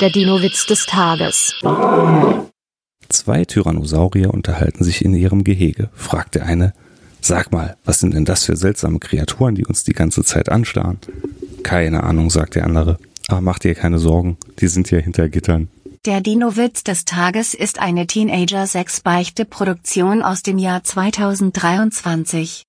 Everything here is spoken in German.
Der Dino-Witz des Tages. Zwei Tyrannosaurier unterhalten sich in ihrem Gehege, fragt der eine, Sag mal, was sind denn das für seltsame Kreaturen, die uns die ganze Zeit anstarren? Keine Ahnung, sagt der andere. Aber mach dir keine Sorgen, die sind ja hinter Gittern. Der Dino-Witz des Tages ist eine Teenager-6-Beichte-Produktion aus dem Jahr 2023.